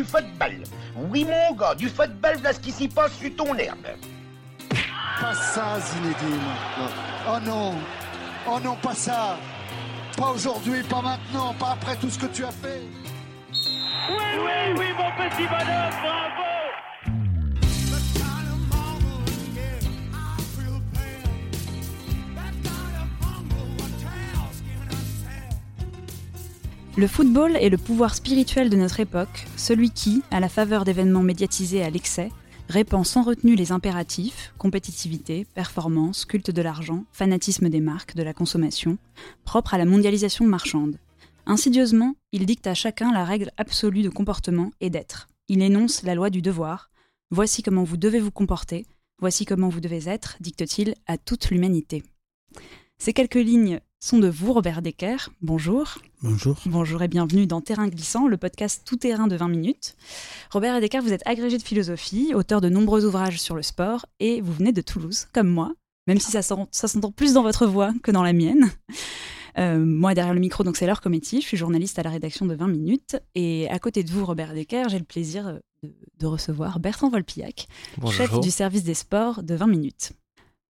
Du football. Oui, mon gars, du football, voilà ce qui s'y passe sur ton herbe. Pas ça, Zinedine. Oh non. Oh non, pas ça. Pas aujourd'hui, pas maintenant, pas après tout ce que tu as fait. Oui, oui, oui, mon petit bonhomme, bravo Le football est le pouvoir spirituel de notre époque, celui qui, à la faveur d'événements médiatisés à l'excès, répand sans retenue les impératifs, compétitivité, performance, culte de l'argent, fanatisme des marques, de la consommation, propres à la mondialisation marchande. Insidieusement, il dicte à chacun la règle absolue de comportement et d'être. Il énonce la loi du devoir. Voici comment vous devez vous comporter, voici comment vous devez être, dicte-t-il à toute l'humanité. Ces quelques lignes sont de vous, Robert Decker. Bonjour. Bonjour. Bonjour et bienvenue dans Terrain glissant, le podcast tout terrain de 20 minutes. Robert Decker, vous êtes agrégé de philosophie, auteur de nombreux ouvrages sur le sport et vous venez de Toulouse, comme moi, même si ça s'entend plus dans votre voix que dans la mienne. Euh, moi, derrière le micro, donc c'est Laure Cometti, je suis journaliste à la rédaction de 20 minutes. Et à côté de vous, Robert Decker, j'ai le plaisir de, de recevoir Bertrand Volpillac, chef du service des sports de 20 minutes.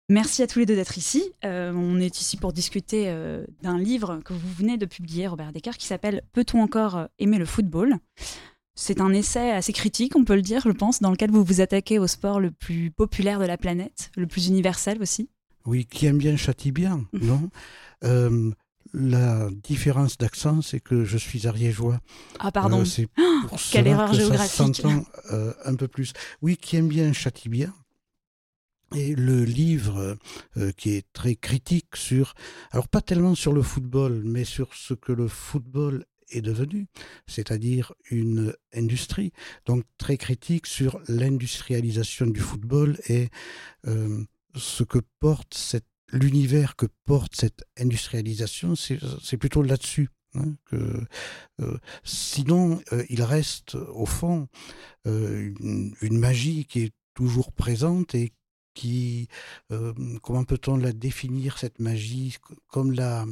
Merci à tous les deux d'être ici. Euh, on est ici pour discuter euh, d'un livre que vous venez de publier, Robert Decker, qui s'appelle Peut-on encore aimer le football? C'est un essai assez critique, on peut le dire, je pense, dans lequel vous vous attaquez au sport le plus populaire de la planète, le plus universel aussi. Oui, qui aime bien châtie bien, non? Euh, La différence d'accent, c'est que je suis ariégeois. Ah, pardon. c'est Oh, pour quelle erreur que ça géographique. s'entend, euh, un peu plus. Oui, qui aime bien châtie bien. Et le livre euh, qui est très critique sur, alors pas tellement sur le football, mais sur ce que le football est devenu, c'est-à-dire une industrie. Donc très critique sur l'industrialisation du football et euh, ce que porte cette l'univers que porte cette industrialisation, c'est plutôt là-dessus. hein, que, euh, sinon, il reste au fond une, une magie qui est toujours présente et euh, comment peut-on la définir, cette magie, comme la,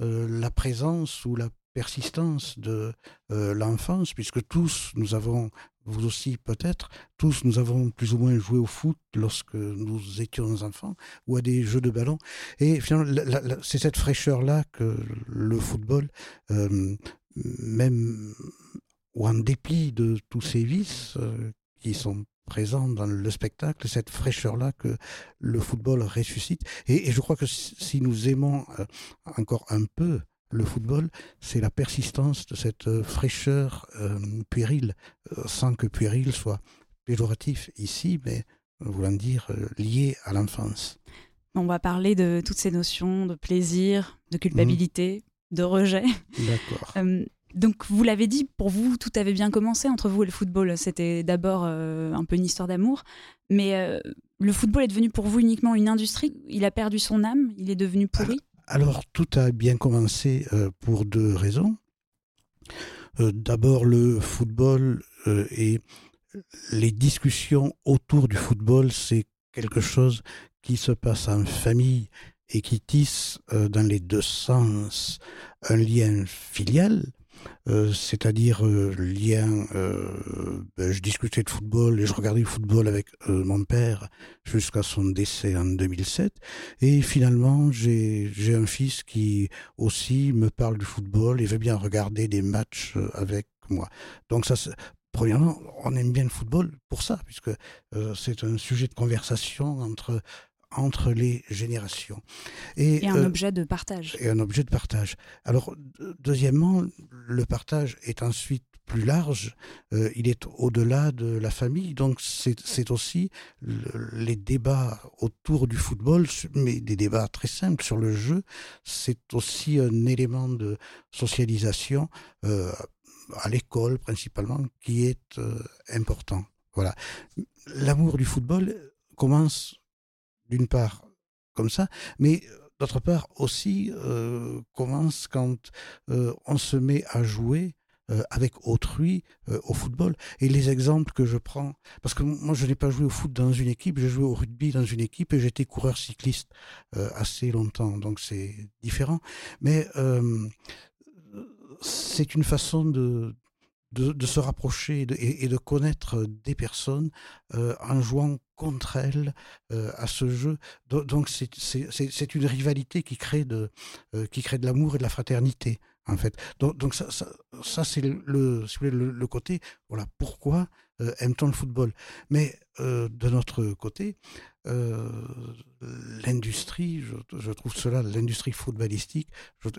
euh, la présence ou la persistance de euh, l'enfance, puisque tous, nous avons, vous aussi peut-être, tous, nous avons plus ou moins joué au foot lorsque nous étions enfants, ou à des jeux de ballon. Et finalement, c'est cette fraîcheur-là que le football, même ou en dépit de tous ces vices qui sont présents dans le spectacle, cette fraîcheur-là que le football ressuscite. Et, et je crois que si nous aimons euh, encore un peu le football, c'est la persistance de cette euh, fraîcheur euh, puérile, sans que puéril soit péjoratif ici, mais voulant dire euh, lié à l'enfance. On va parler de toutes ces notions de plaisir, de culpabilité, de rejet. D'accord. Euh, donc, vous l'avez dit, pour vous, tout avait bien commencé entre vous et le football. C'était d'abord euh, un peu une histoire d'amour. Mais euh, le football est devenu pour vous uniquement une industrie? Il a perdu son âme? Il est devenu pourri? Alors, tout a bien commencé euh, pour deux raisons. D'abord, le football et les discussions autour du football, c'est quelque chose qui se passe en famille et qui tisse dans les deux sens un lien filial, euh, c'est-à-dire euh, lien, euh, ben, je discutais de football et je regardais le football avec euh, mon père jusqu'à son décès en 2007. Et finalement, j'ai un fils qui aussi me parle du football et veut bien regarder des matchs avec moi. Donc ça, premièrement, on aime bien le football pour ça, puisque c'est un sujet de conversation entre entre les générations. Et un euh, objet de partage. et un objet de partage. Alors, de- deuxièmement, le partage est ensuite plus large, euh, il est au-delà de la famille. Donc c'est aussi les débats autour du football, mais des débats très simples sur le jeu. C'est aussi un élément de socialisation euh, à l'école principalement qui est important. Voilà. L'amour du football commence d'une part comme ça, mais d'autre part aussi commence quand on se met à jouer euh, avec autrui euh, au football. Et les exemples que je prends, parce que moi je n'ai pas joué au foot dans une équipe, j'ai joué au rugby dans une équipe et j'étais coureur cycliste euh, assez longtemps, donc c'est différent. Mais c'est une façon de, de, se rapprocher et, de connaître des personnes en jouant contre elles à ce jeu. Donc c'est une rivalité qui crée de, de l'amour et de la fraternité en fait. Donc, ça, ça c'est le, le, le, côté, voilà, pourquoi euh, aime-t-on le football. Mais euh, de notre côté, euh, l'industrie, je, trouve cela, l'industrie footballistique,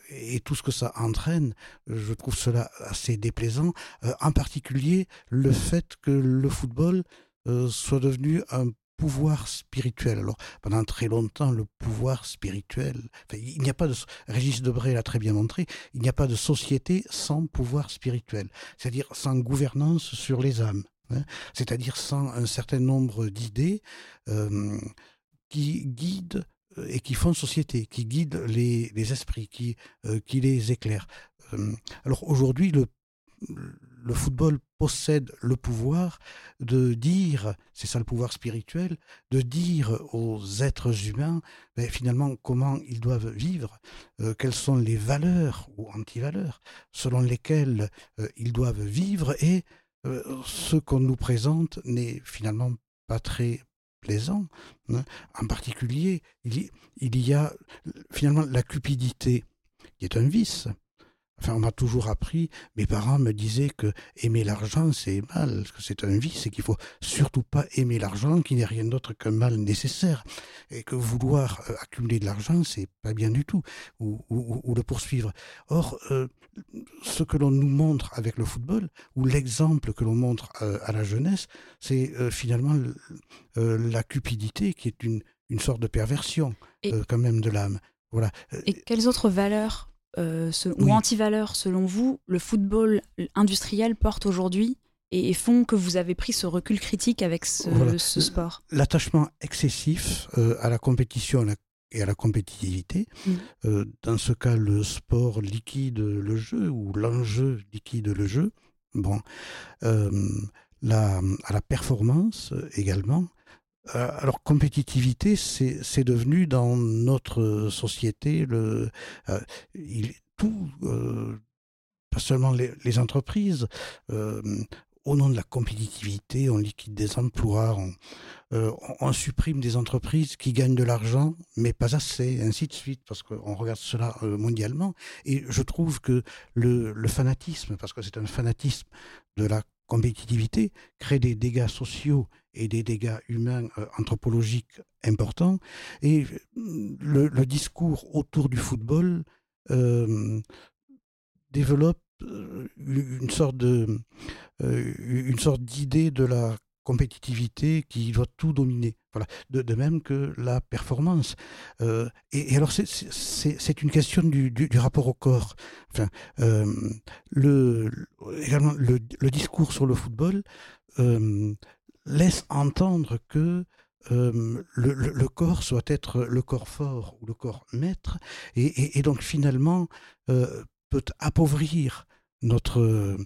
et tout ce que ça entraîne, je trouve cela assez déplaisant, euh, en particulier le fait que le football soit devenu un pouvoir spirituel. Alors, pendant très longtemps, le pouvoir spirituel, il n'y a pas de, Régis Debray l'a très bien montré, il n'y a pas de société sans pouvoir spirituel, c'est-à-dire sans gouvernance sur les âmes, hein. c'est-à-dire sans un certain nombre d'idées euh, qui guident euh, et qui font société, qui guident les, esprits, qui, euh, qui les éclairent. alors aujourd'hui, le le football possède le pouvoir de dire, c'est ça le pouvoir spirituel, de dire aux êtres humains ben, finalement comment ils doivent vivre, quelles sont les valeurs ou antivaleurs selon lesquelles ils doivent vivre et ce qu'on nous présente n'est finalement pas très plaisant. Hein. En particulier, il y a finalement la cupidité qui est un vice. Enfin, on m'a toujours appris, mes parents me disaient que aimer l'argent, c'est mal, que c'est un vice et qu'il faut surtout pas aimer l'argent, qui n'est rien d'autre qu'un mal nécessaire. Et que vouloir euh, accumuler de l'argent, c'est pas bien du tout, ou, ou, le poursuivre. Or, euh, ce que l'on nous montre avec le football, ou l'exemple que l'on montre euh, à la jeunesse, c'est finalement la cupidité, qui est une, une sorte de perversion, quand même, de l'âme. Voilà. Et quelles autres valeurs euh, ou anti-valeurs, selon vous, le football industriel porte aujourd'hui et, font que vous avez pris ce recul critique avec ce, sport? L'attachement excessif euh, à la compétition et à la compétitivité. Mm. Euh, dans ce cas, le sport liquide le jeu ou l'enjeu liquide le jeu. Bon, la, à la performance également. Alors, compétitivité, c'est devenu dans notre société le, il, tout, pas seulement les, entreprises, au nom de la compétitivité, on liquide des emplois, on, supprime des entreprises qui gagnent de l'argent, mais pas assez, ainsi de suite, parce qu'on regarde cela mondialement. Et je trouve que le, fanatisme, parce que c'est un fanatisme de la compétitivité, crée des dégâts sociaux et des dégâts humains euh, anthropologiques importants. Et le, discours autour du football euh, développe euh, une sorte de une sorte d'idée de la compétitivité qui doit tout dominer. Voilà. De, même que la performance. et, alors, c'est une question du, rapport au corps. Enfin, le, également, le, le, discours sur le football laisse entendre que euh, le, corps soit être le corps fort ou le corps maître, et, donc finalement euh, peut appauvrir notre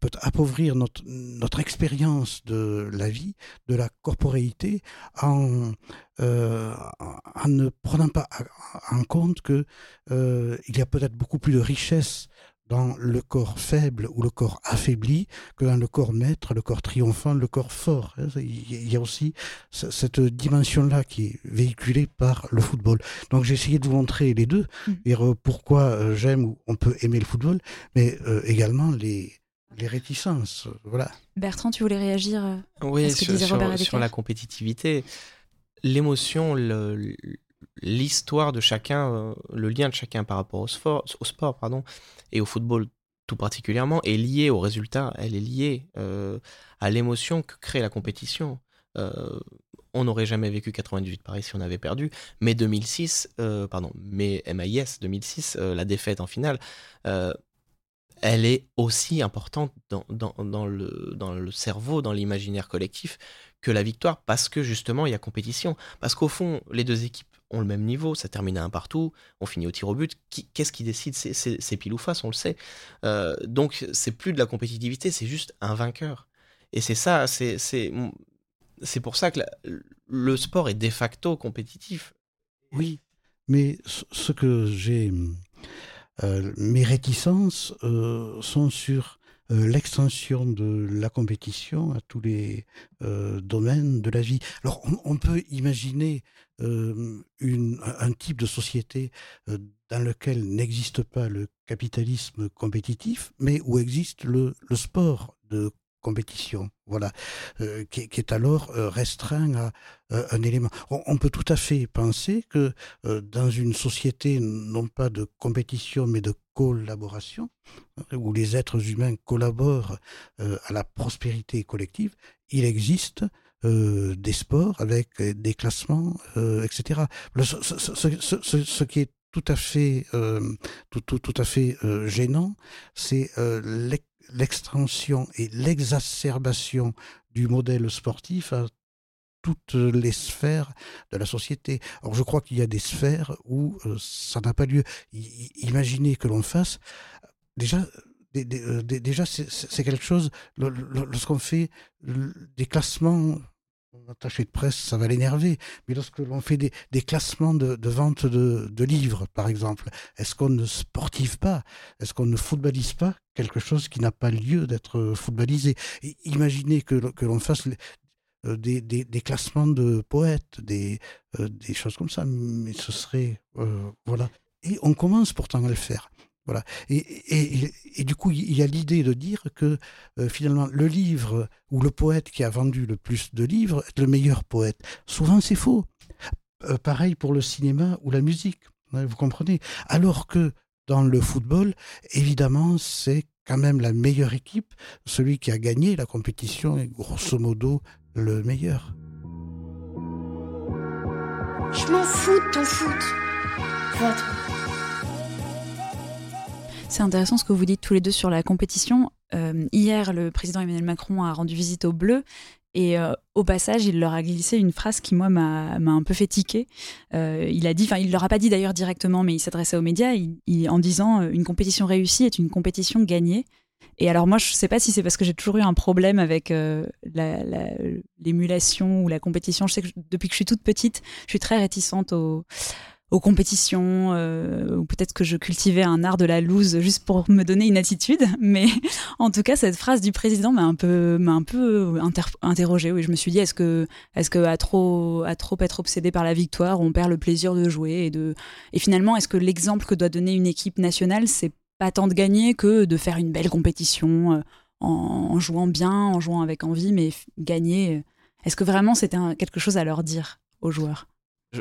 peut appauvrir notre, expérience de la vie, de la corporéité, en, euh, en ne prenant pas en compte que il y a peut-être beaucoup plus de richesse dans le corps faible ou le corps affaibli que dans le corps maître, le corps triomphant, le corps fort. Hein, il y a aussi cette dimension-là qui est véhiculée par le football. Donc j'ai essayé de vous montrer les deux, mm. et pourquoi euh, j'aime ou on peut aimer le football, mais euh, également les, les réticences. Voilà. Bertrand, tu voulais réagir euh, Oui, sur, sur la compétitivité. L'émotion, l'histoire de chacun, le lien de chacun par rapport au sport, au sport pardon, et au football tout particulièrement, est liée au résultat, elle est liée à l'émotion que crée la compétition. on n'aurait jamais vécu 98 Paris si on avait perdu, mais 2006, pardon, mais MIS 2006, la défaite en finale, elle est aussi importante dans, dans, le, dans le cerveau, dans l'imaginaire collectif, que la victoire, parce que justement, il y a compétition. Parce qu'au fond, les deux équipes ont le même niveau, ça termine à un partout, on finit au tir au but. Qu'est-ce qui décide C'est pile ou face, on le sait. Euh, donc, c'est plus de la compétitivité, c'est juste un vainqueur. Et c'est ça, c'est pour ça que le sport est de facto compétitif. Oui, mais ce que j'ai euh, mes réticences euh, sont sur l'extension de la compétition à tous les domaines de la vie. Alors, on, peut imaginer un type de société dans lequel n'existe pas le capitalisme compétitif, mais où existe le, sport de compétition, voilà, qui, est alors restreint à un élément. On, peut tout à fait penser que dans une société non pas de compétition mais de collaboration, où les êtres humains collaborent à la prospérité collective, il existe des sports avec des classements, etc. ce, qui est tout à fait, tout, tout, tout, à fait gênant, c'est l'extension et l'exacerbation du modèle sportif à toutes les sphères de la société. Or, je crois qu'il y a des sphères où euh, ça n'a pas lieu. imaginez que l'on fasse déjà. Euh, déjà, c'est quelque chose, lorsqu'on fait des classements attaché de presse, ça va l'énerver. Mais lorsque l'on fait des, classements de, vente de, livres, par exemple, est-ce qu'on ne sportive pas? Est-ce qu'on ne footballise pas quelque chose qui n'a pas lieu d'être footballisé? Imaginez que, l'on fasse euh, des, classements de poètes, des, euh, des choses comme ça, mais ce serait... Euh, voilà. Et on commence pourtant à le faire. Voilà. Et, et, du coup, il y a l'idée de dire que euh, finalement, le livre ou le poète qui a vendu le plus de livres est le meilleur poète. Souvent, c'est faux. Euh, pareil pour le cinéma ou la musique. Hein, vous comprenez Alors que dans le football, évidemment, c'est quand même la meilleure équipe. Celui qui a gagné la compétition est grosso modo le meilleur. Je m'en fous de ton foot. C'est intéressant ce que vous dites tous les deux sur la compétition. Euh, hier, le président Emmanuel Macron a rendu visite aux Bleus et euh, au passage, il leur a glissé une phrase qui, moi, m'a un peu fait tiquer. Euh, il a dit, enfin, il leur a pas dit d'ailleurs directement, mais il s'adressait aux médias en disant Une compétition réussie est une compétition gagnée. Et alors, moi, je ne sais pas si c'est parce que j'ai toujours eu un problème avec l'émulation ou la compétition. Je sais que depuis que je suis toute petite, je suis très réticente au aux compétitions, euh, ou peut-être que je cultivais un art de la loose juste pour me donner une attitude. Mais en tout cas, cette phrase du président m'a un peu, m'a un peu interrogée. Oui, je me suis dit, est-ce que, est-ce que à trop, à trop être obsédé par la victoire, on perd le plaisir de jouer et de, et finalement, est-ce que l'exemple que doit donner une équipe nationale, c'est pas tant de gagner que de faire une belle compétition euh, en, jouant bien, en jouant avec envie, mais gagner. Est-ce que vraiment c'était quelque chose à leur dire aux joueurs?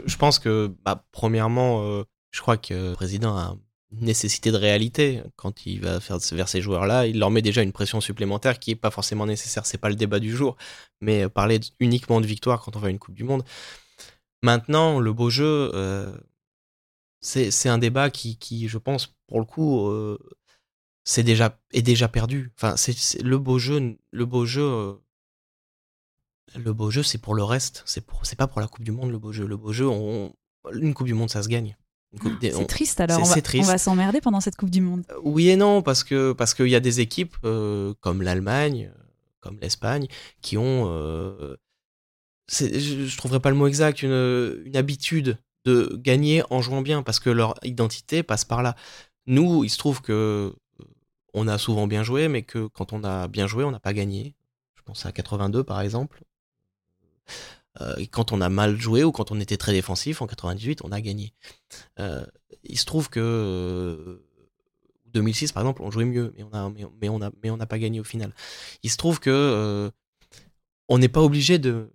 Je, pense que, bah, premièrement, euh, je crois que le président a une nécessité de réalité quand il va faire vers ces joueurs-là. Il leur met déjà une pression supplémentaire qui n'est pas forcément nécessaire. C'est pas le débat du jour, mais parler uniquement de victoire quand on va une Coupe du Monde. Maintenant, le beau jeu, euh, c'est un débat qui, je pense, pour le coup, euh, c'est déjà est déjà perdu. Enfin, c'est le beau jeu, le beau jeu le beau jeu, c'est pour le reste. C'est pour, c'est pas pour la Coupe du Monde le beau jeu. Le beau jeu, on, une Coupe du Monde, ça se gagne. C'est triste alors. On va, on va s'emmerder pendant cette Coupe du Monde. Euh, oui et non, parce que parce qu'il y a des équipes euh, comme l'Allemagne, euh, comme l'Espagne, qui ont, je, je trouverais pas le mot exact, une, une habitude de gagner en jouant bien, parce que leur identité passe par là. Nous, il se trouve que on a souvent bien joué, mais que quand on a bien joué, on n'a pas gagné. Je pense à 82 par exemple. Euh, et quand on a mal joué ou quand on était très défensif, en 98, on a gagné. Euh, il se trouve que 2006, euh, par exemple, on jouait mieux, mais on a, mais, on a, mais on n'a pas gagné au final. Il se trouve que on n'est pas obligé de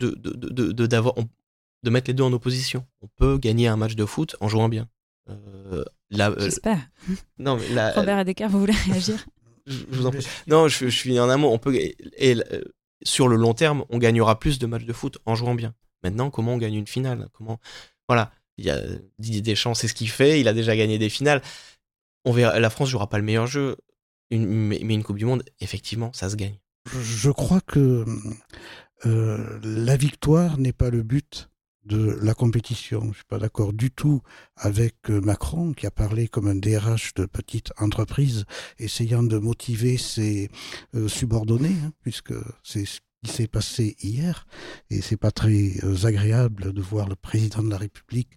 de, de, de, de, de mettre les deux en opposition. On peut gagner un match de foot en jouant bien. Euh, la- euh, J'espère. non, mais la- Robert Edekar, vous voulez réagir? je, je vous en prie. Non, je, je suis en un mot. On peut et, sur le long terme, on gagnera plus de matchs de foot en jouant bien. Maintenant, comment on gagne une finale? Comment Voilà. Didier Deschamps, c'est ce qu'il fait. Il a déjà gagné des finales. On verra. La France jouera pas le meilleur jeu, mais une Coupe du Monde, effectivement, ça se gagne. Je crois que euh, la victoire n'est pas le but de la compétition. Je ne suis pas d'accord du tout avec euh, Macron qui a parlé comme un DRH de petite entreprise essayant de motiver ses euh, subordonnés, hein, puisque c'est ce qui s'est passé hier et c'est pas très euh, agréable de voir le président de la République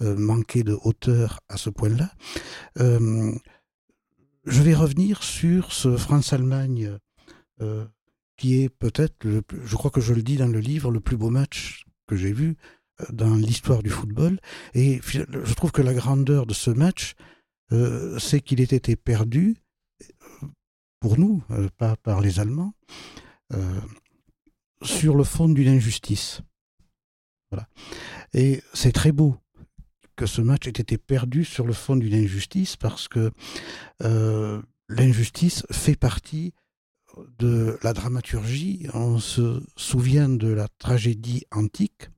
manquer de hauteur à ce point-là. Je vais revenir sur ce France-Allemagne qui est peut-être, je crois que je le dis dans le livre, le plus beau match que j'ai vu dans l'histoire du football. Et je trouve que la grandeur de ce match, euh, c'est qu'il ait été perdu, euh, pour nous, euh, pas par les Allemands, sur le fond d'une injustice. Voilà. Et c'est très beau que ce match ait été perdu sur le fond d'une injustice parce que l'injustice fait partie de la dramaturgie. On se souvient de la tragédie antique,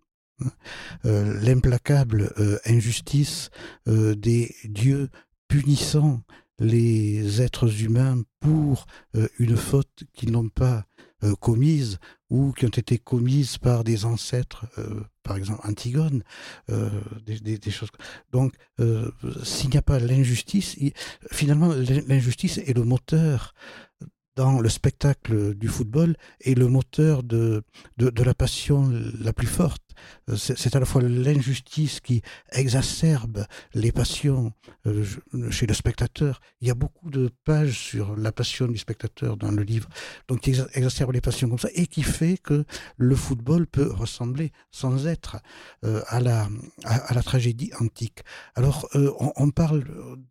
l'implacable euh, injustice euh, des dieux punissant les êtres humains pour euh, une faute qu'ils n'ont pas euh, commise ou qui ont été commises par des ancêtres, euh, par exemple Antigone, euh. Donc, euh, s'il n'y a pas l'injustice, finalement, l'in- l'injustice est le moteur dans le spectacle du football et le moteur de, de, la passion la plus forte. Euh, C'est à la fois l'injustice qui exacerbe les passions euh, chez le spectateur. Il y a beaucoup de pages sur la passion du spectateur dans le livre, donc qui exa- exacerbe les passions comme ça et qui fait que le football peut ressembler sans être euh, à, la, à, la tragédie antique. Alors, on, on parle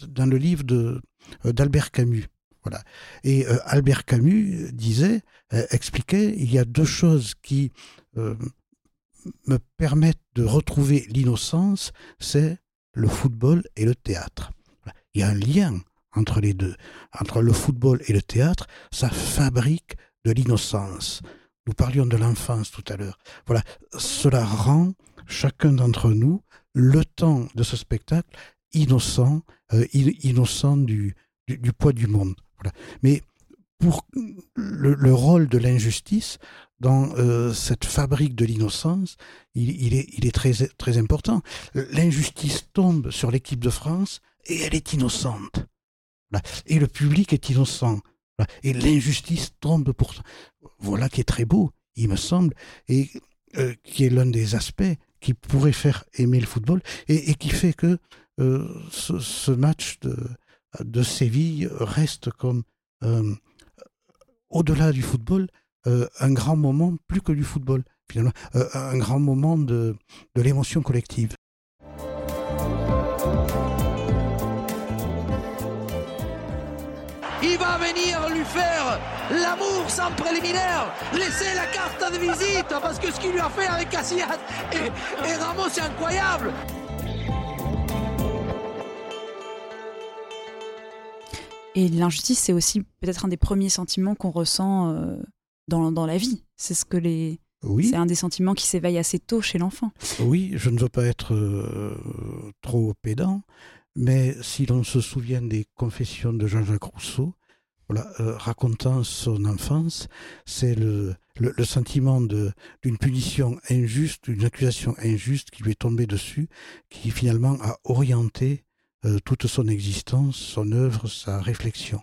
dans le livre d'Albert Camus. Et euh, Albert Camus disait, euh, expliquait, il y a deux choses qui euh, me permettent de retrouver l'innocence, c'est le football et le théâtre. Il y a un lien entre les deux. Entre le football et le théâtre, ça fabrique de l'innocence. Nous parlions de l'enfance tout à l'heure. Voilà, cela rend chacun d'entre nous le temps de ce spectacle innocent, in- innocent du poids du monde. Mais pour le, le rôle de l'injustice dans euh, cette fabrique de l'innocence, il, est, très, important. L'injustice tombe sur l'équipe de France et elle est innocente. Et le public est innocent. Voilà. Et l'injustice tombe pour Voilà qui est très beau, il me semble, et euh, qui est l'un des aspects qui pourrait faire aimer le football et, qui fait que euh, ce match de, de Séville reste comme, euh, au-delà du football, euh, un grand moment, plus que du football, finalement, euh, un grand moment de, de l'émotion collective. Il va venir lui faire l'amour sans préliminaire, laisser la carte de visite, parce que ce qu'il lui a fait avec Casillas et, et Ramos, c'est incroyable. Et l'injustice, c'est aussi peut-être un des premiers sentiments qu'on ressent euh, dans, dans la vie. C'est ce que les. Oui. C'est un des sentiments qui s'éveille assez tôt chez l'enfant. Oui, je ne veux pas être euh, trop pédant, mais si l'on se souvient des confessions de Jean-Jacques Rousseau, voilà, euh, racontant son enfance, c'est le, le, le sentiment d'une punition injuste, d'une accusation injuste qui lui est tombée dessus, qui finalement a orienté euh, toute son existence, son œuvre, sa réflexion.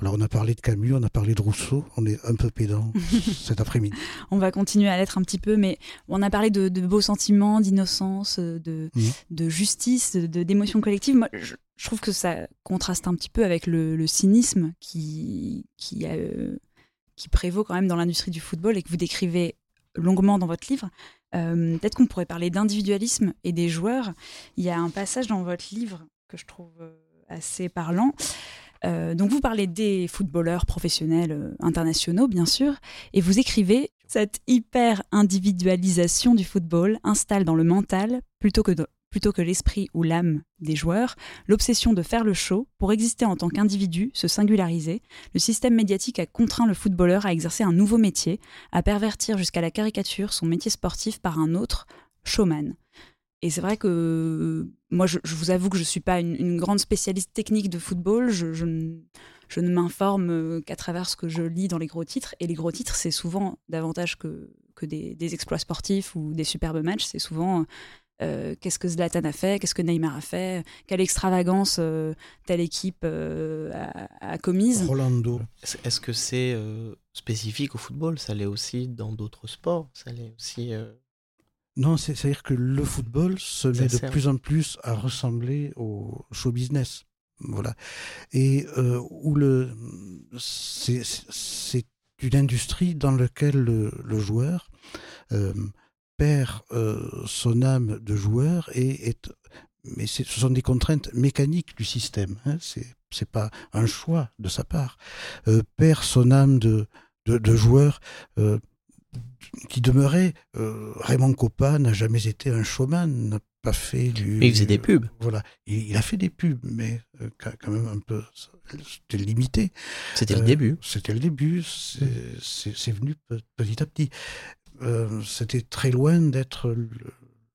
Alors on a parlé de Camus, on a parlé de Rousseau, on est un peu pédant cet après-midi. On va continuer à l'être un petit peu, mais on a parlé de, de beaux sentiments, d'innocence, de, de justice, d'émotion collective. Moi, je, je trouve que ça contraste un petit peu avec le, le cynisme qui, qui, a, euh, qui prévaut quand même dans l'industrie du football et que vous décrivez longuement dans votre livre. Euh, Peut-être qu'on pourrait parler d'individualisme et des joueurs. Il y a un passage dans votre livre que je trouve euh, assez parlant. Euh, donc vous parlez des footballeurs professionnels euh, internationaux, bien sûr, et vous écrivez cette hyper individualisation du football installe dans le mental plutôt que, plutôt que l'esprit ou l'âme des joueurs, l'obsession de faire le show pour exister en tant qu'individu, se singulariser, le système médiatique a contraint le footballeur à exercer un nouveau métier, à pervertir jusqu'à la caricature son métier sportif par un autre, showman. Et c'est vrai que moi, je, je vous avoue que je ne suis pas une, une grande spécialiste technique de football. Je, je ne, je ne m'informe euh, qu'à travers ce que je lis dans les gros titres. Et les gros titres, c'est souvent davantage que, que des, des exploits sportifs ou des superbes matchs. C'est souvent euh, qu'est-ce que Zlatan a fait, qu'est-ce que Neymar a fait, quelle extravagance euh, telle équipe euh, a, a commise. Rolando. Est-ce que c'est euh, spécifique au football? Ça l'est aussi dans d'autres sports? Ça l'est aussi. Non, c'est- c'est-à-dire que le football se met de plus en plus à ressembler au show business. Voilà. Et euh, où le, c'est une industrie dans laquelle le, le joueur euh, perd euh, son âme de joueur et est. Mais ce sont des contraintes mécaniques du système. Hein, c'est c'est pas un choix de sa part. Perd son âme de, de, de joueur. euh, qui demeurait, euh, Raymond Coppa n'a jamais été un showman, n'a pas fait du. Mais il faisait des pubs. Voilà, il, il a fait des pubs, mais euh, quand même un peu, c'était limité. C'était Euh, le début. C'était le début, c'est venu pe- petit à petit. Euh, c'était très loin d'être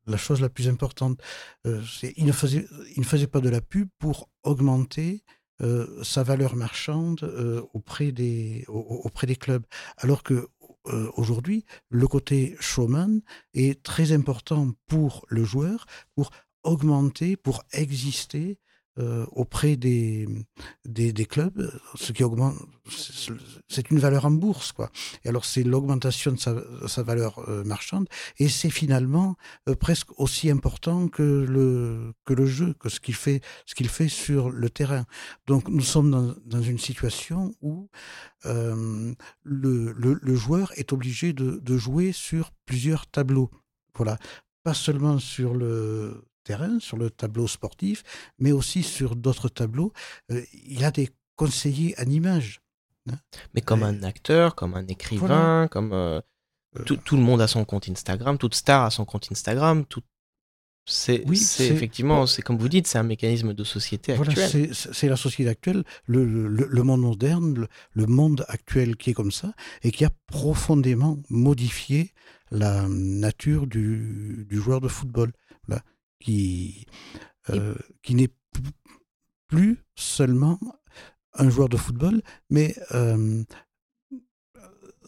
la chose la plus importante. Euh, il, ne faisait, il ne faisait pas de la pub pour augmenter euh, sa valeur marchande euh, auprès, des, au- au- auprès des clubs. Alors que euh, aujourd'hui, le côté showman est très important pour le joueur, pour augmenter, pour exister euh, auprès des, des, clubs, ce qui augmente, c'est- une valeur en bourse, quoi. Et alors c'est l'augmentation de sa, valeur euh, marchande, et c'est finalement euh, presque aussi important que le que le jeu, que ce qu'il fait, fait sur le terrain. Donc nous sommes dans, dans une situation où le, le, le joueur est obligé de, de jouer sur plusieurs tableaux. Voilà, pas seulement sur le terrain, sur le tableau sportif, mais aussi sur d'autres tableaux. Euh, il a des conseillers en images. Mais comme un acteur, comme un écrivain, Voilà. comme. euh, Euh, tout, tout le monde a son compte Instagram, toute star a son compte Instagram. Tout... C'est Oui, effectivement, c'est comme vous dites, c'est un mécanisme de société Voilà, actuel. c'est- la société actuelle, le, le- le monde moderne, le, le monde actuel qui est comme ça, et qui a profondément modifié la nature du, du joueur de football, voilà, qui, euh, qui n'est plus seulement un joueur de football, mais euh,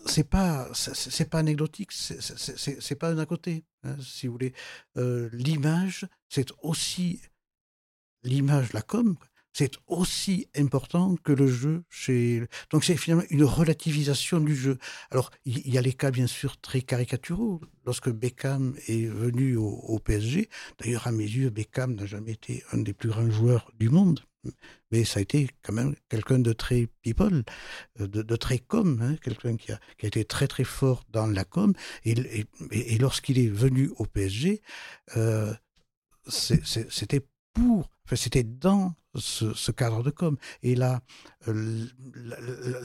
c'est pas c'est- pas anecdotique, c'est- pas un à côté, hein, si vous voulez. Euh, L'image, c'est aussi l'image, la com, c'est aussi important que le jeu chez. Donc c'est finalement une relativisation du jeu. Alors il y a les cas bien sûr très caricaturaux. Lorsque Beckham est venu au, PSG, d'ailleurs à mes yeux, Beckham n'a jamais été un des plus grands joueurs du monde. Mais ça a été quand même quelqu'un de très people, euh, de, très com, hein, quelqu'un qui a, qui a été très très fort dans la com. Et, lorsqu'il est venu au PSG, euh, c'était c'était dans ce, cadre de com. Et là, euh,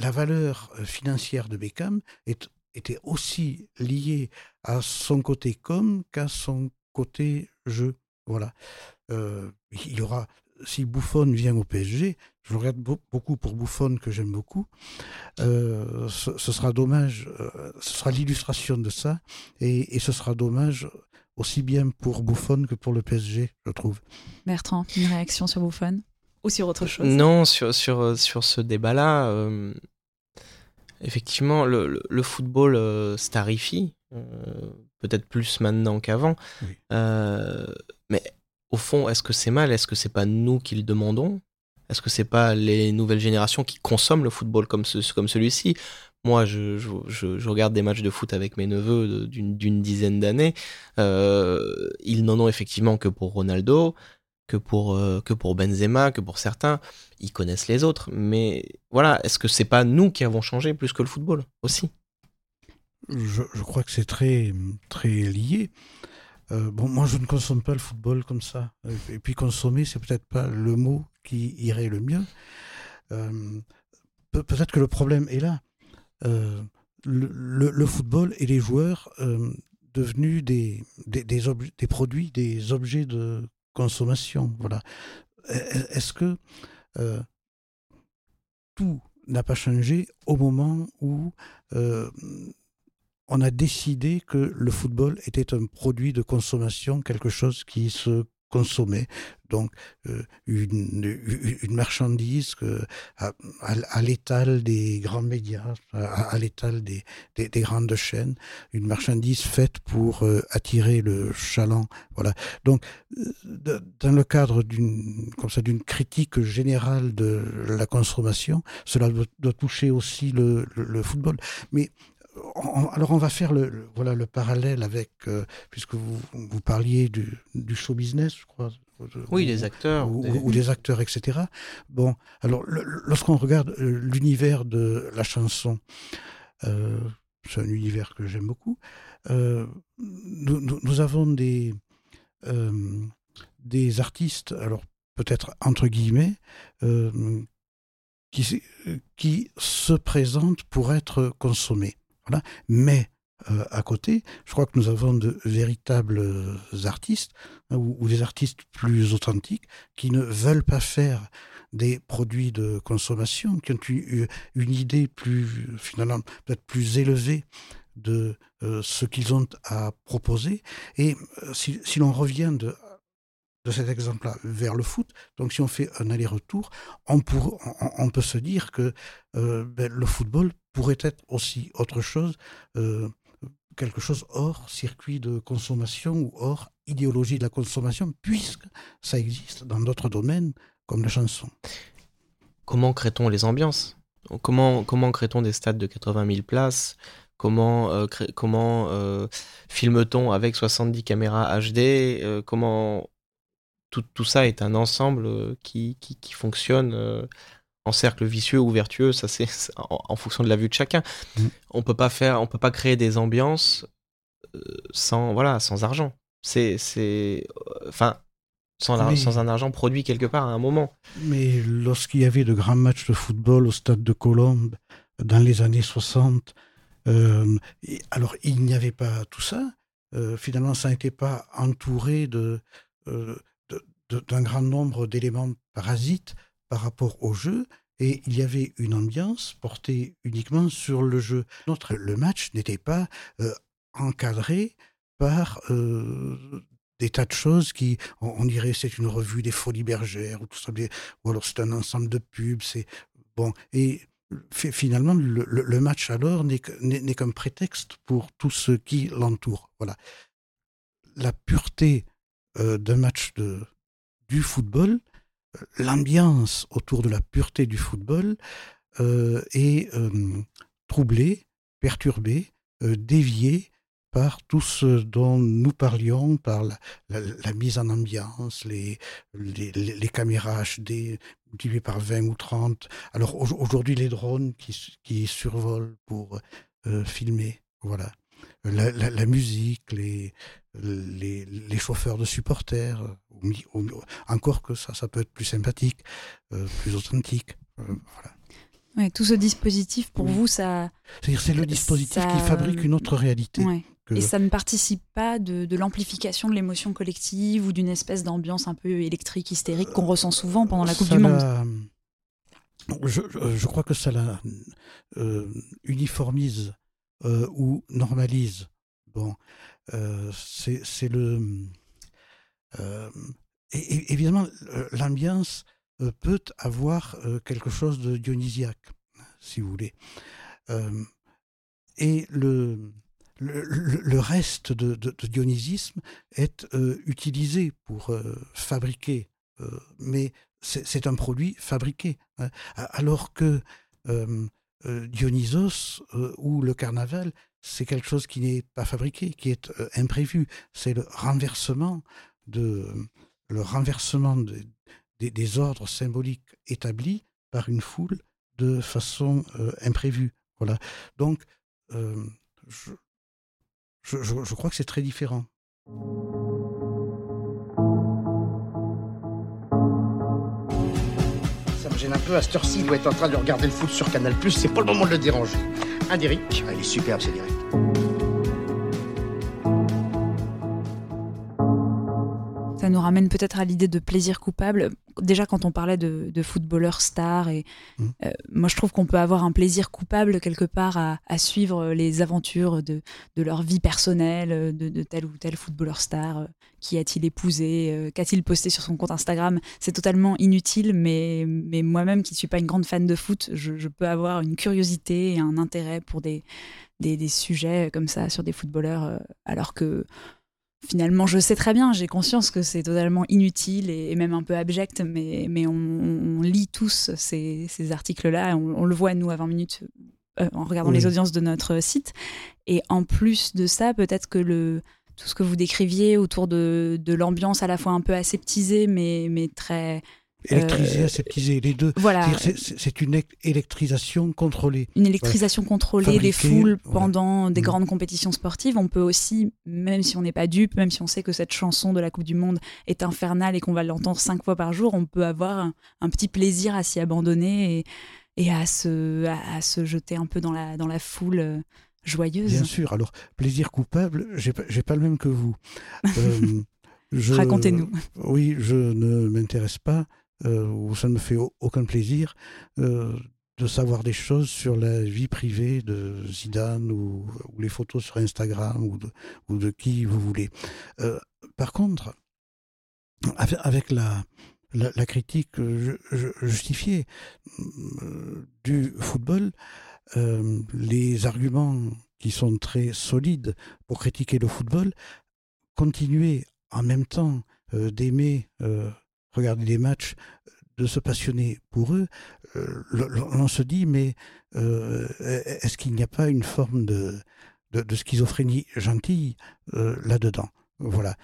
la, valeur euh, financière de Beckham était aussi liée à son côté com qu'à son côté jeu. Voilà. Euh, il y aura, si Buffon vient au PSG, je le regarde beau- beaucoup pour Buffon que j'aime beaucoup, ce, sera dommage, ce sera l'illustration de ça, et ce sera dommage aussi bien pour Buffon que pour le PSG, je trouve. Bertrand, une réaction sur Buffon Ou sur autre chose? Non, sur, sur, sur ce débat-là, euh, effectivement, le, le, le football euh, starifie, euh, peut-être plus maintenant qu'avant. Oui. Euh, mais au fond, est-ce que c'est mal? Est-ce que c'est pas nous qui le demandons? Est-ce que c'est pas les nouvelles générations qui consomment le football comme, ce, comme celui-ci? Moi, je, je, regarde des matchs de foot avec mes neveux d'une dizaine d'années. Euh, ils n'en ont effectivement que pour Ronaldo, que pour, euh, que pour Benzema, que pour certains. Ils connaissent les autres. Mais voilà, est-ce que c'est pas nous qui avons changé plus que le football aussi? Je, crois que c'est très, très lié. Euh, bon, moi, je ne consomme pas le football comme ça. Et puis, consommer, c'est peut-être pas le mot qui irait le mieux. Pe- peut-être que le problème est là. Euh, le, football et les joueurs euh, devenus des, des, produits, des objets de consommation. Voilà. Est-ce que euh, tout n'a pas changé au moment où on a décidé que le football était un produit de consommation, quelque chose qui se consommer donc euh, une, une, marchandise à, à, l'étal des grands médias, à, l'étal des, des, des, grandes chaînes, une marchandise faite pour euh, attirer le chaland. Voilà. Donc, euh, dans le cadre d'une critique générale de la consommation, cela doit, toucher aussi le, le, le football. Mais alors on va faire le, voilà le parallèle avec euh, puisque vous, vous parliez du, du, show business, je crois. Oui, des acteurs. Ou des... acteurs, etc. Bon, alors lorsqu'on regarde euh, l'univers de la chanson, euh, c'est un univers que j'aime beaucoup. Euh, nous, nous, nous, avons des des artistes, alors peut-être entre guillemets, qui, qui se présentent pour être consommés. Mais euh, à côté, je crois que nous avons de véritables artistes hein, ou, des artistes plus authentiques qui ne veulent pas faire des produits de consommation, qui ont une, une idée plus finalement peut-être plus élevée de euh, ce qu'ils ont à proposer. Et euh, si, l'on revient de cet exemple-là vers le foot. Donc, si on fait un aller-retour, on, peut se dire que euh, ben, le football pourrait être aussi autre chose, euh, quelque chose hors circuit de consommation ou hors idéologie de la consommation, puisque ça existe dans d'autres domaines comme la chanson. Comment crée-t-on les ambiances? Comment, comment crée-t-on des stades de 80 000 places? Comment, euh, comment euh, filme-t-on avec 70 caméras HD Comment tout, tout, ça est un ensemble qui, qui fonctionne en cercle vicieux ou vertueux, ça c'est en, en, fonction de la vue de chacun. Mmh. On peut pas faire, on peut pas créer des ambiances euh, sans voilà, sans argent. C'est c'est enfin sans, mais, sans un argent produit quelque part à un moment. Mais lorsqu'il y avait de grands matchs de football au stade de Colombes dans les années 60, euh, alors il n'y avait pas tout ça. Euh, finalement, ça n'était pas entouré de, euh, d'un grand nombre d'éléments parasites par rapport au jeu et il y avait une ambiance portée uniquement sur le jeu. Notre, le match n'était pas euh, encadré par euh, des tas de choses qui, on, dirait, c'est une revue des Folies Bergères ou tout ça, ou alors c'est un ensemble de pubs. C'est bon et finalement le, le, le match alors n'est qu'un prétexte pour tout ce qui l'entoure. Voilà, la pureté euh, d'un match de du football l'ambiance autour de la pureté du football euh, est euh, troublée, perturbée, euh, déviée par tout ce dont nous parlions, par la, mise en ambiance, les, caméras HD multipliées par 20 ou 30. Alors aujourd'hui, les drones qui, qui survolent pour filmer. Voilà. La, la, la, musique, les, les, les, chauffeurs de supporters, encore que ça, ça peut être plus sympathique, euh, plus authentique. Euh, voilà. Ouais, tout ce dispositif, pour oui. vous, ça. C'est-à-dire, c'est le dispositif ça... qui fabrique une autre réalité. Ouais. Que... Et ça ne participe pas de, de l'amplification de l'émotion collective ou d'une espèce d'ambiance un peu électrique, hystérique qu'on ressent souvent pendant la Coupe ça du Monde. Je, je, crois que ça la euh, uniformise euh, ou normalise. Bon, euh, c'est le. Euh, évidemment, l'ambiance peut avoir quelque chose de dionysiaque, si vous voulez. et le, le, reste de, dionysisme est utilisé pour fabriquer, mais c'est un produit fabriqué. Hein, alors que Dionysos euh, ou le carnaval, c'est quelque chose qui n'est pas fabriqué, qui est euh, imprévu. C'est le renversement de le renversement de, de, des ordres symboliques établis par une foule de façon euh, imprévue. Voilà. Donc, euh, je, je, je, crois que c'est très différent. Un peu. À cette heure-ci, en train de regarder le foot sur Canal+. C'est pas le moment de le déranger. Hein, Derek ah, Il est superbe, c'est direct. Nous ramène peut-être à l'idée de plaisir coupable. Déjà, quand on parlait de, de footballeurs stars, et Mm. euh, moi je trouve qu'on peut avoir un plaisir coupable quelque part à, à suivre les aventures de, de leur vie personnelle, de, de tel ou tel footballeur star. euh, Qui a-t-il épousé euh, Qu'a-t-il posté sur son compte Instagram C'est totalement inutile, mais, mais moi-même qui ne suis pas une grande fan de foot, je, je peux avoir une curiosité et un intérêt pour des, des, des sujets comme ça sur des footballeurs, alors que finalement, je sais très bien, j'ai conscience que c'est totalement inutile et, même un peu abject, mais, mais on, on lit tous ces, ces articles-là, on, on le voit, nous, à 20 minutes, euh, en regardant Oui. les audiences de notre site. Et en plus de ça, peut-être que le, tout ce que vous décriviez autour de, de l'ambiance à la fois un peu aseptisée, mais, mais très... Électrisé, Euh, aseptisé, les deux. Voilà, c'est- une électrisation contrôlée. une électrisation contrôlée des foules pendant des Mm. grandes compétitions sportives. On peut aussi, même si on n'est pas dupe, même si on sait que cette chanson de la Coupe du Monde est infernale et qu'on va l'entendre cinq fois par jour, on peut avoir un, un petit plaisir à s'y abandonner et, et à, se, à, à se jeter un peu dans la, dans la foule euh, joyeuse. Bien sûr. Alors, plaisir coupable, j'ai pas, pas le même que vous. Euh, Racontez-nous. Oui, je ne m'intéresse pas, euh, ou ça ne me fait au- aucun plaisir euh, de savoir des choses sur la vie privée de Zidane ou, les photos sur Instagram ou de, qui vous voulez. Euh, par contre, avec, la, critique ju- ju- justifiée du football, les arguments qui sont très solides pour critiquer le football, continuer en même temps d'aimer regarder des matchs, de se passionner pour eux, euh, le- le- on se dit, mais euh, est-ce qu'il n'y a pas une forme de, schizophrénie gentille euh, là-dedans? Voilà.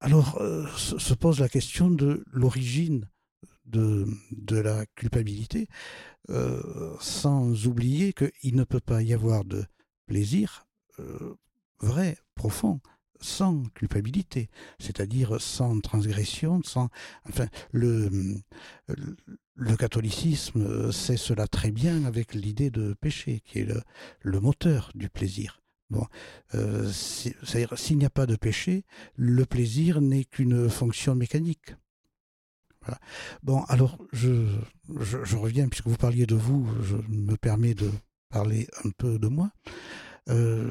Alors euh, se se pose la question de l'origine de, la culpabilité, euh, sans oublier qu'il ne peut pas y avoir de plaisir euh, vrai, profond, sans culpabilité, c'est-à-dire sans transgression, sans... Enfin, le, le catholicisme sait cela très bien avec l'idée de péché, qui est le, moteur du plaisir. Bon, euh, s'il n'y a pas de péché, le plaisir n'est qu'une fonction mécanique. Voilà. Bon, alors, je, je reviens, puisque vous parliez de vous, je me permets de parler un peu de moi. Euh,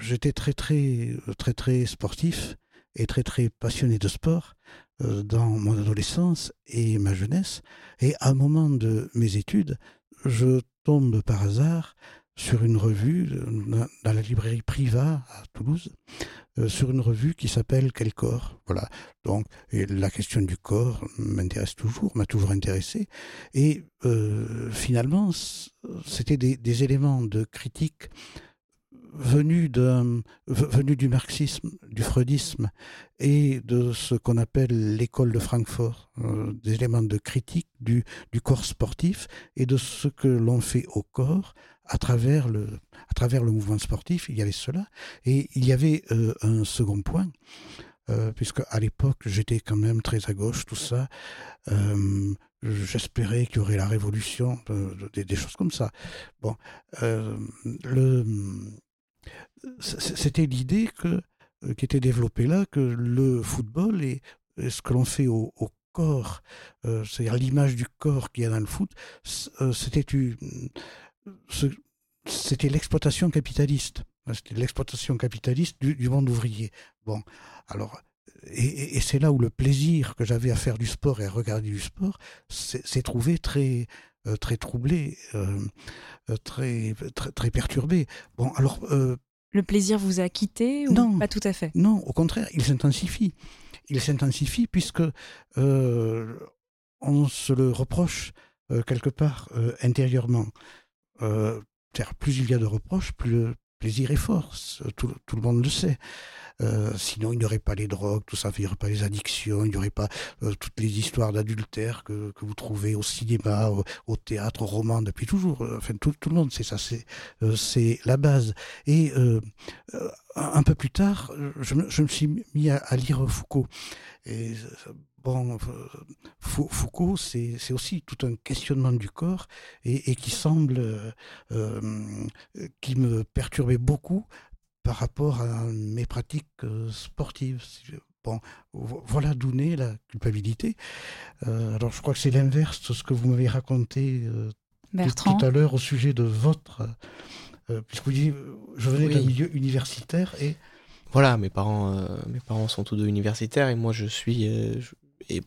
J'étais très, très, très, très sportif et très, très passionné de sport euh, dans mon adolescence et ma jeunesse. Et à un moment de mes études, je tombe par hasard sur une revue euh, dans la librairie Priva à Toulouse, sur une revue qui s'appelle Quel corps? Voilà. Donc, la question du corps m'intéresse toujours, m'a toujours intéressé. Et finalement, c'était des éléments de critique venus, d'un- v- venus du marxisme, du freudisme et de ce qu'on appelle l'école de Francfort, euh, des éléments de critique du, du corps sportif et de ce que l'on fait au corps à travers, le, à travers le mouvement sportif. Il y avait cela. Et il y avait euh, un second point, euh, puisque à l'époque j'étais quand même très à gauche, tout ça. J'espérais qu'il y aurait la révolution, des, des choses comme ça. Bon, le, c'était l'idée que, euh, qui était développée là, que le football et, ce que l'on fait au, corps, euh, c'est-à-dire l'image du corps qu'il y a dans le foot, euh, c'était c'était l'exploitation capitaliste. C'était l'exploitation capitaliste du, du monde ouvrier. Bon, alors, et, c'est là où le plaisir que j'avais à faire du sport et à regarder du sport s'est trouvé très, très troublé, très, très, perturbé. Bon, alors, Le plaisir vous a quitté ou Non. pas tout à fait? Non, au contraire, il s'intensifie. Il s'intensifie puisque euh, on se le reproche euh, quelque part euh, intérieurement. Plus il y a de reproches, plus plaisir est fort. Ce- Tout, tout le monde le sait. Euh, sinon, il n'y aurait pas les drogues, tout ça, il n'y aurait pas les addictions, il n'y aurait pas euh, toutes les histoires d'adultère que, que vous trouvez au cinéma, au, théâtre, au roman depuis toujours. Euh, Enfin, tout, tout le monde sait ça, c'est c'est la base. Et un peu plus tard, je me, je me suis mis à lire Foucault. Et bon, euh, Fou- Foucault, c'est aussi tout un questionnement du corps et, et qui semble, euh, euh, qui me perturbait beaucoup par rapport à mes pratiques sportives. Bon, voilà d'où naît la culpabilité. Euh, alors je crois que c'est l'inverse de ce que vous m'avez raconté euh, tout, tout, à l'heure au sujet de votre... Euh, puisque vous dites, je venais d'un milieu universitaire et... Voilà, mes parents, mes parents sont tous deux universitaires et moi je suis et,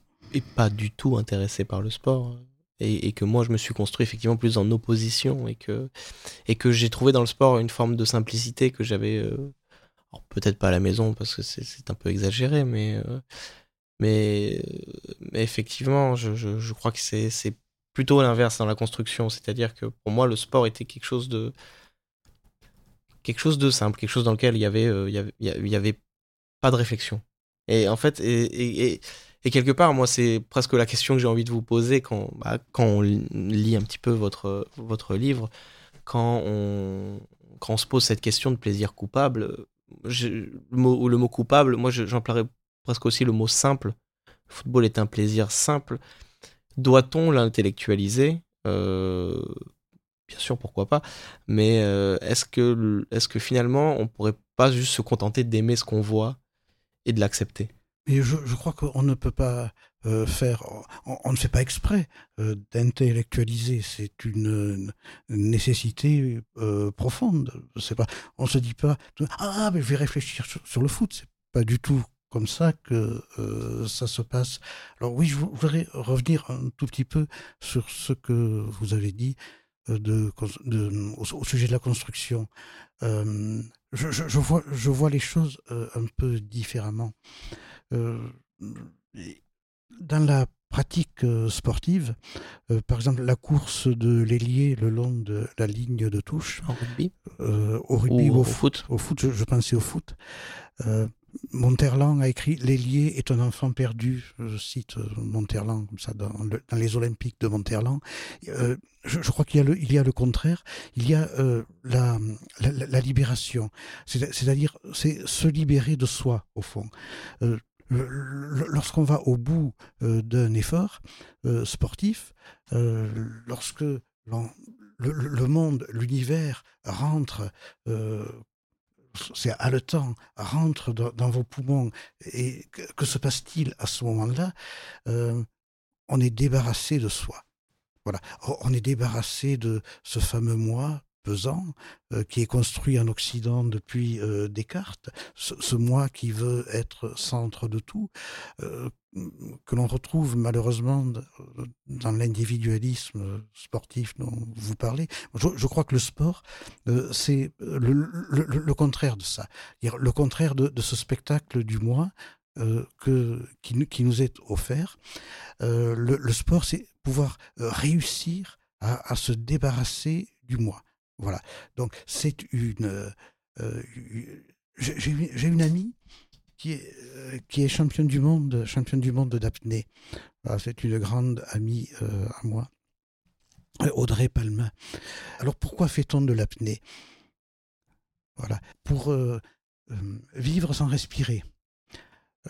pas du tout intéressé par le sport. Et, que moi je me suis construit effectivement plus en opposition et que, et que j'ai trouvé dans le sport une forme de simplicité que j'avais peut-être pas à la maison parce que c'est un peu exagéré, mais, euh, mais, mais, effectivement, je, je, crois que c'est plutôt l'inverse dans la construction. C'est-à-dire que pour moi, le sport était quelque chose de quelque chose de simple, quelque chose dans lequel il y avait, euh, y avait pas de réflexion. Et en fait, et, quelque part, moi, c'est presque la question que j'ai envie de vous poser quand, bah, quand on lit un petit peu votre, votre livre, quand on, quand on se pose cette question de plaisir coupable, le mot, le mot coupable, moi j'emploierais presque aussi le mot simple. Le football est un plaisir simple. Doit-on l'intellectualiser? Euh, Bien sûr, pourquoi pas. Mais euh, est-ce que, est que finalement, on pourrait pas juste se contenter d'aimer ce qu'on voit et de l'accepter? Et je, crois qu'on ne peut pas euh, faire, on, ne fait pas exprès d'intellectualiser. C'est une, nécessité profonde. C'est pas, on se dit pas, ah, mais je vais réfléchir sur, le foot. C'est pas du tout comme ça que ça se passe. Alors oui, je voudrais revenir un tout petit peu sur ce que vous avez dit de, au, sujet de la construction. je, je, vois, je vois les choses un peu différemment dans la pratique euh, sportive, euh, par exemple la course de l'ailier le long de la ligne de touche, en rugby, euh, au rugby ou, au, foot? Au foot, je, pensais au foot. Monterland a écrit L'ailier est un enfant perdu. Je cite Monterland comme ça dans, les Olympiques de Monterland. je, crois qu'il y, a le, contraire. Il y a la, la, libération. C'est-à-dire, c'est se libérer de soi, au fond lorsqu'on va au bout euh, d'un effort euh, sportif, euh, lorsque le, monde, l'univers rentre, c'est haletant, rentre dans, vos poumons, et que, se passe-t-il à ce moment-là? On est débarrassé de soi. Voilà, on est débarrassé de ce fameux moi pesant, euh, qui est construit en Occident depuis euh, Descartes, ce, moi qui veut être centre de tout, euh, que l'on retrouve malheureusement dans l'individualisme sportif dont vous parlez. Je, crois que le sport, c'est le, contraire de ça, le contraire de, ce spectacle du moi. qui, nous est offert. le, sport, c'est pouvoir réussir à se débarrasser du moi. Voilà. Donc c'est une. Euh, euh, j'ai une amie qui est, euh, qui est championne du monde, championne du monde d'apnée. c'est une grande amie à moi, Audrey Palma. Alors pourquoi fait-on de l'apnée? Voilà. Pour vivre sans respirer.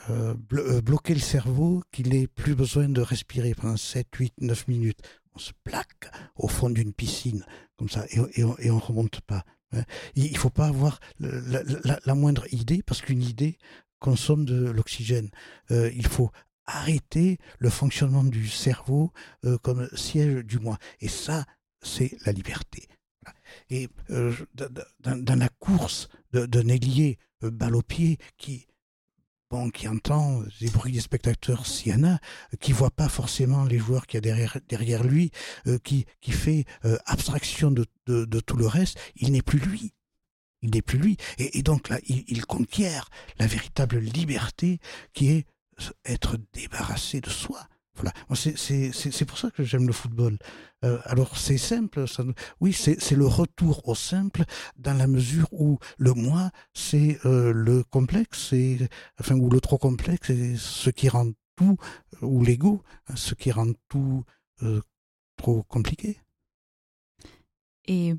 bloquer le cerveau qu'il n'ait plus besoin de respirer pendant 7, 8, 9 minutes on se plaque au fond d'une piscine, comme ça, et, on, ne remonte pas. Hein. Il ne faut pas avoir la, moindre idée, parce qu'une idée consomme de l'oxygène. Euh, il faut arrêter le fonctionnement du cerveau euh, comme siège du moi. Et ça, c'est la liberté. Et euh, dans, la course d'un ailier balle au pied qui qui entend les bruits des spectateurs s'il y en a, qui voit pas forcément les joueurs qu'il y a derrière, lui, euh, qui, fait euh, abstraction de, tout le reste, il n'est plus lui. Il n'est plus lui. Et, donc là, il, conquiert la véritable liberté qui est être débarrassé de soi. Voilà. C'est pour ça que j'aime le football. Euh, alors c'est simple, ça, oui, c'est le retour au simple dans la mesure où le moi, c'est euh, le complexe, enfin, ou le trop complexe, c'est ce qui rend tout, ou l'ego, hein, ce qui rend tout euh, trop compliqué. Et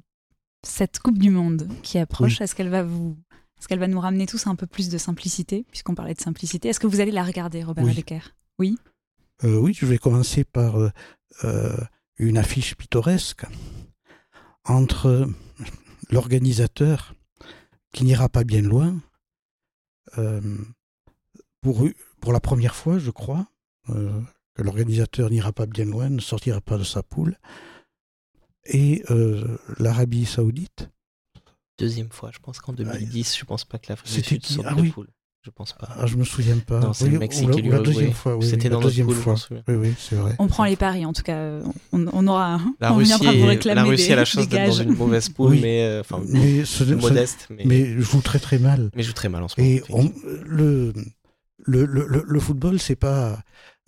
cette Coupe du Monde qui approche, est-ce qu'elle va vous. Est-ce qu'elle va nous ramener tous un peu plus de simplicité, puisqu'on parlait de simplicité? Est-ce que vous allez la regarder, Robert oui. Oui? Euh, oui, je vais commencer par euh, euh, une affiche pittoresque entre l'organisateur qui n'ira pas bien loin pour, pour la première fois, je crois, que l'organisateur n'ira pas bien loin, ne sortira pas de sa poule. Et l'Arabie Saoudite. Deuxième fois, je pense qu'en 2010, je pense pas que l'Afrique du Sud sorte Ah de oui. poule. Je pense pas. Ah, je me souviens pas. Non, c'est le Oui, Mexique ou la, qui lui ou la deuxième fois. Oui, C'était la dans notre deuxième fois. Oui, oui, c'est vrai. On prend les paris, en tout cas. On, on aura. La on Russie, viendra vous réclamer la Russie des, a la chance d'être dans une mauvaise poule, Oui. mais euh, enfin Mais, ce- modeste, mais, mais joue très très mal. mais joue très mal en ce moment. Et on- le, le, le, le- le football, c'est pas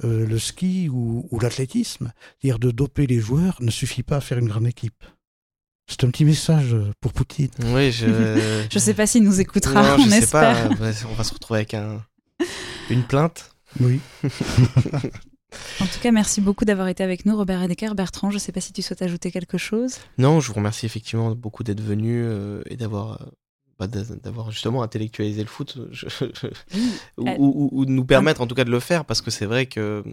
euh, le ski ou, ou l'athlétisme. C'est-à-dire de doper les joueurs ne suffit pas à faire une grande équipe. C'est un petit message pour Poutine. Oui, je. Je sais pas s'il nous écoutera, Non, on je sais espère. pas. On va se retrouver avec un une plainte. Oui. En tout cas, merci beaucoup d'avoir été avec nous, Robert Edecker. Bertrand, je sais pas si tu souhaites ajouter quelque chose. Non, je vous remercie effectivement beaucoup d'être venu euh, et d'avoir euh, bah, d'a- d'avoir justement intellectualisé le foot je- ou, Euh, ou- ou de nous permettre en tout cas de le faire parce que c'est vrai que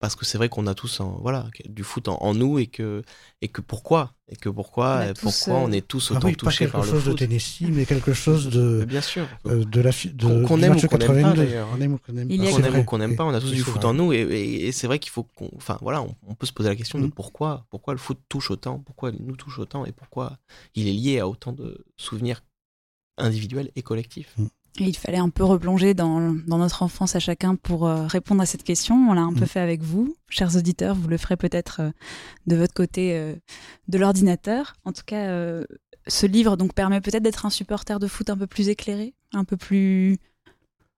parce que c'est vrai qu'on a tous en, voilà du foot en, en nous et que et que pourquoi et que On pourquoi tous, pourquoi euh, on est tous Ah autant oui, pas touchés quelque par le chose de foot Tennessee, mais quelque chose de, bien sûr euh, de la de, Qu'on- aime ou qu'on n'aime pas, 82. d'ailleurs. On aime ou qu'on pas, qu'on aime ou qu'on n'aime pas, on a tous du foot vrai. en nous et, et- et c'est vrai qu'il faut qu'on, enfin voilà, on, on peut se poser la question de Mm. pourquoi, pourquoi le foot touche autant, pourquoi il nous touche autant et pourquoi il est lié à autant de souvenirs individuels et collectifs. Et il fallait un peu replonger dans, dans notre enfance à chacun pour euh, répondre à cette question. On l'a un peu Mm. fait avec vous, chers auditeurs. Vous le ferez peut-être euh, de votre côté euh, de l'ordinateur. En tout cas, ce livre donc permet peut-être d'être un supporter de foot un peu plus éclairé, un peu plus,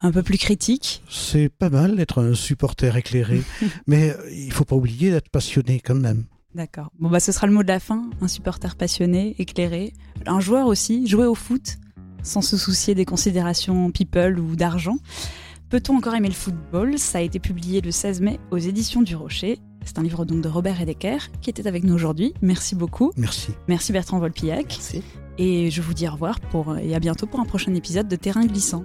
un peu plus critique. C'est pas mal d'être un supporter éclairé, mais il faut pas oublier d'être passionné quand même. D'accord. Bon bah ce sera le mot de la fin. Un supporter passionné, éclairé, un joueur aussi, jouer au foot sans se soucier des considérations people ou d'argent. Peut-on encore aimer le football? Ça a été publié le 16 mai aux éditions du Rocher. C'est un livre donc de Robert Edecker qui était avec nous aujourd'hui. Merci beaucoup. Merci. Merci Bertrand Volpillac. Merci. Et je vous dis au revoir pour, et à bientôt pour un prochain épisode de Terrain glissant.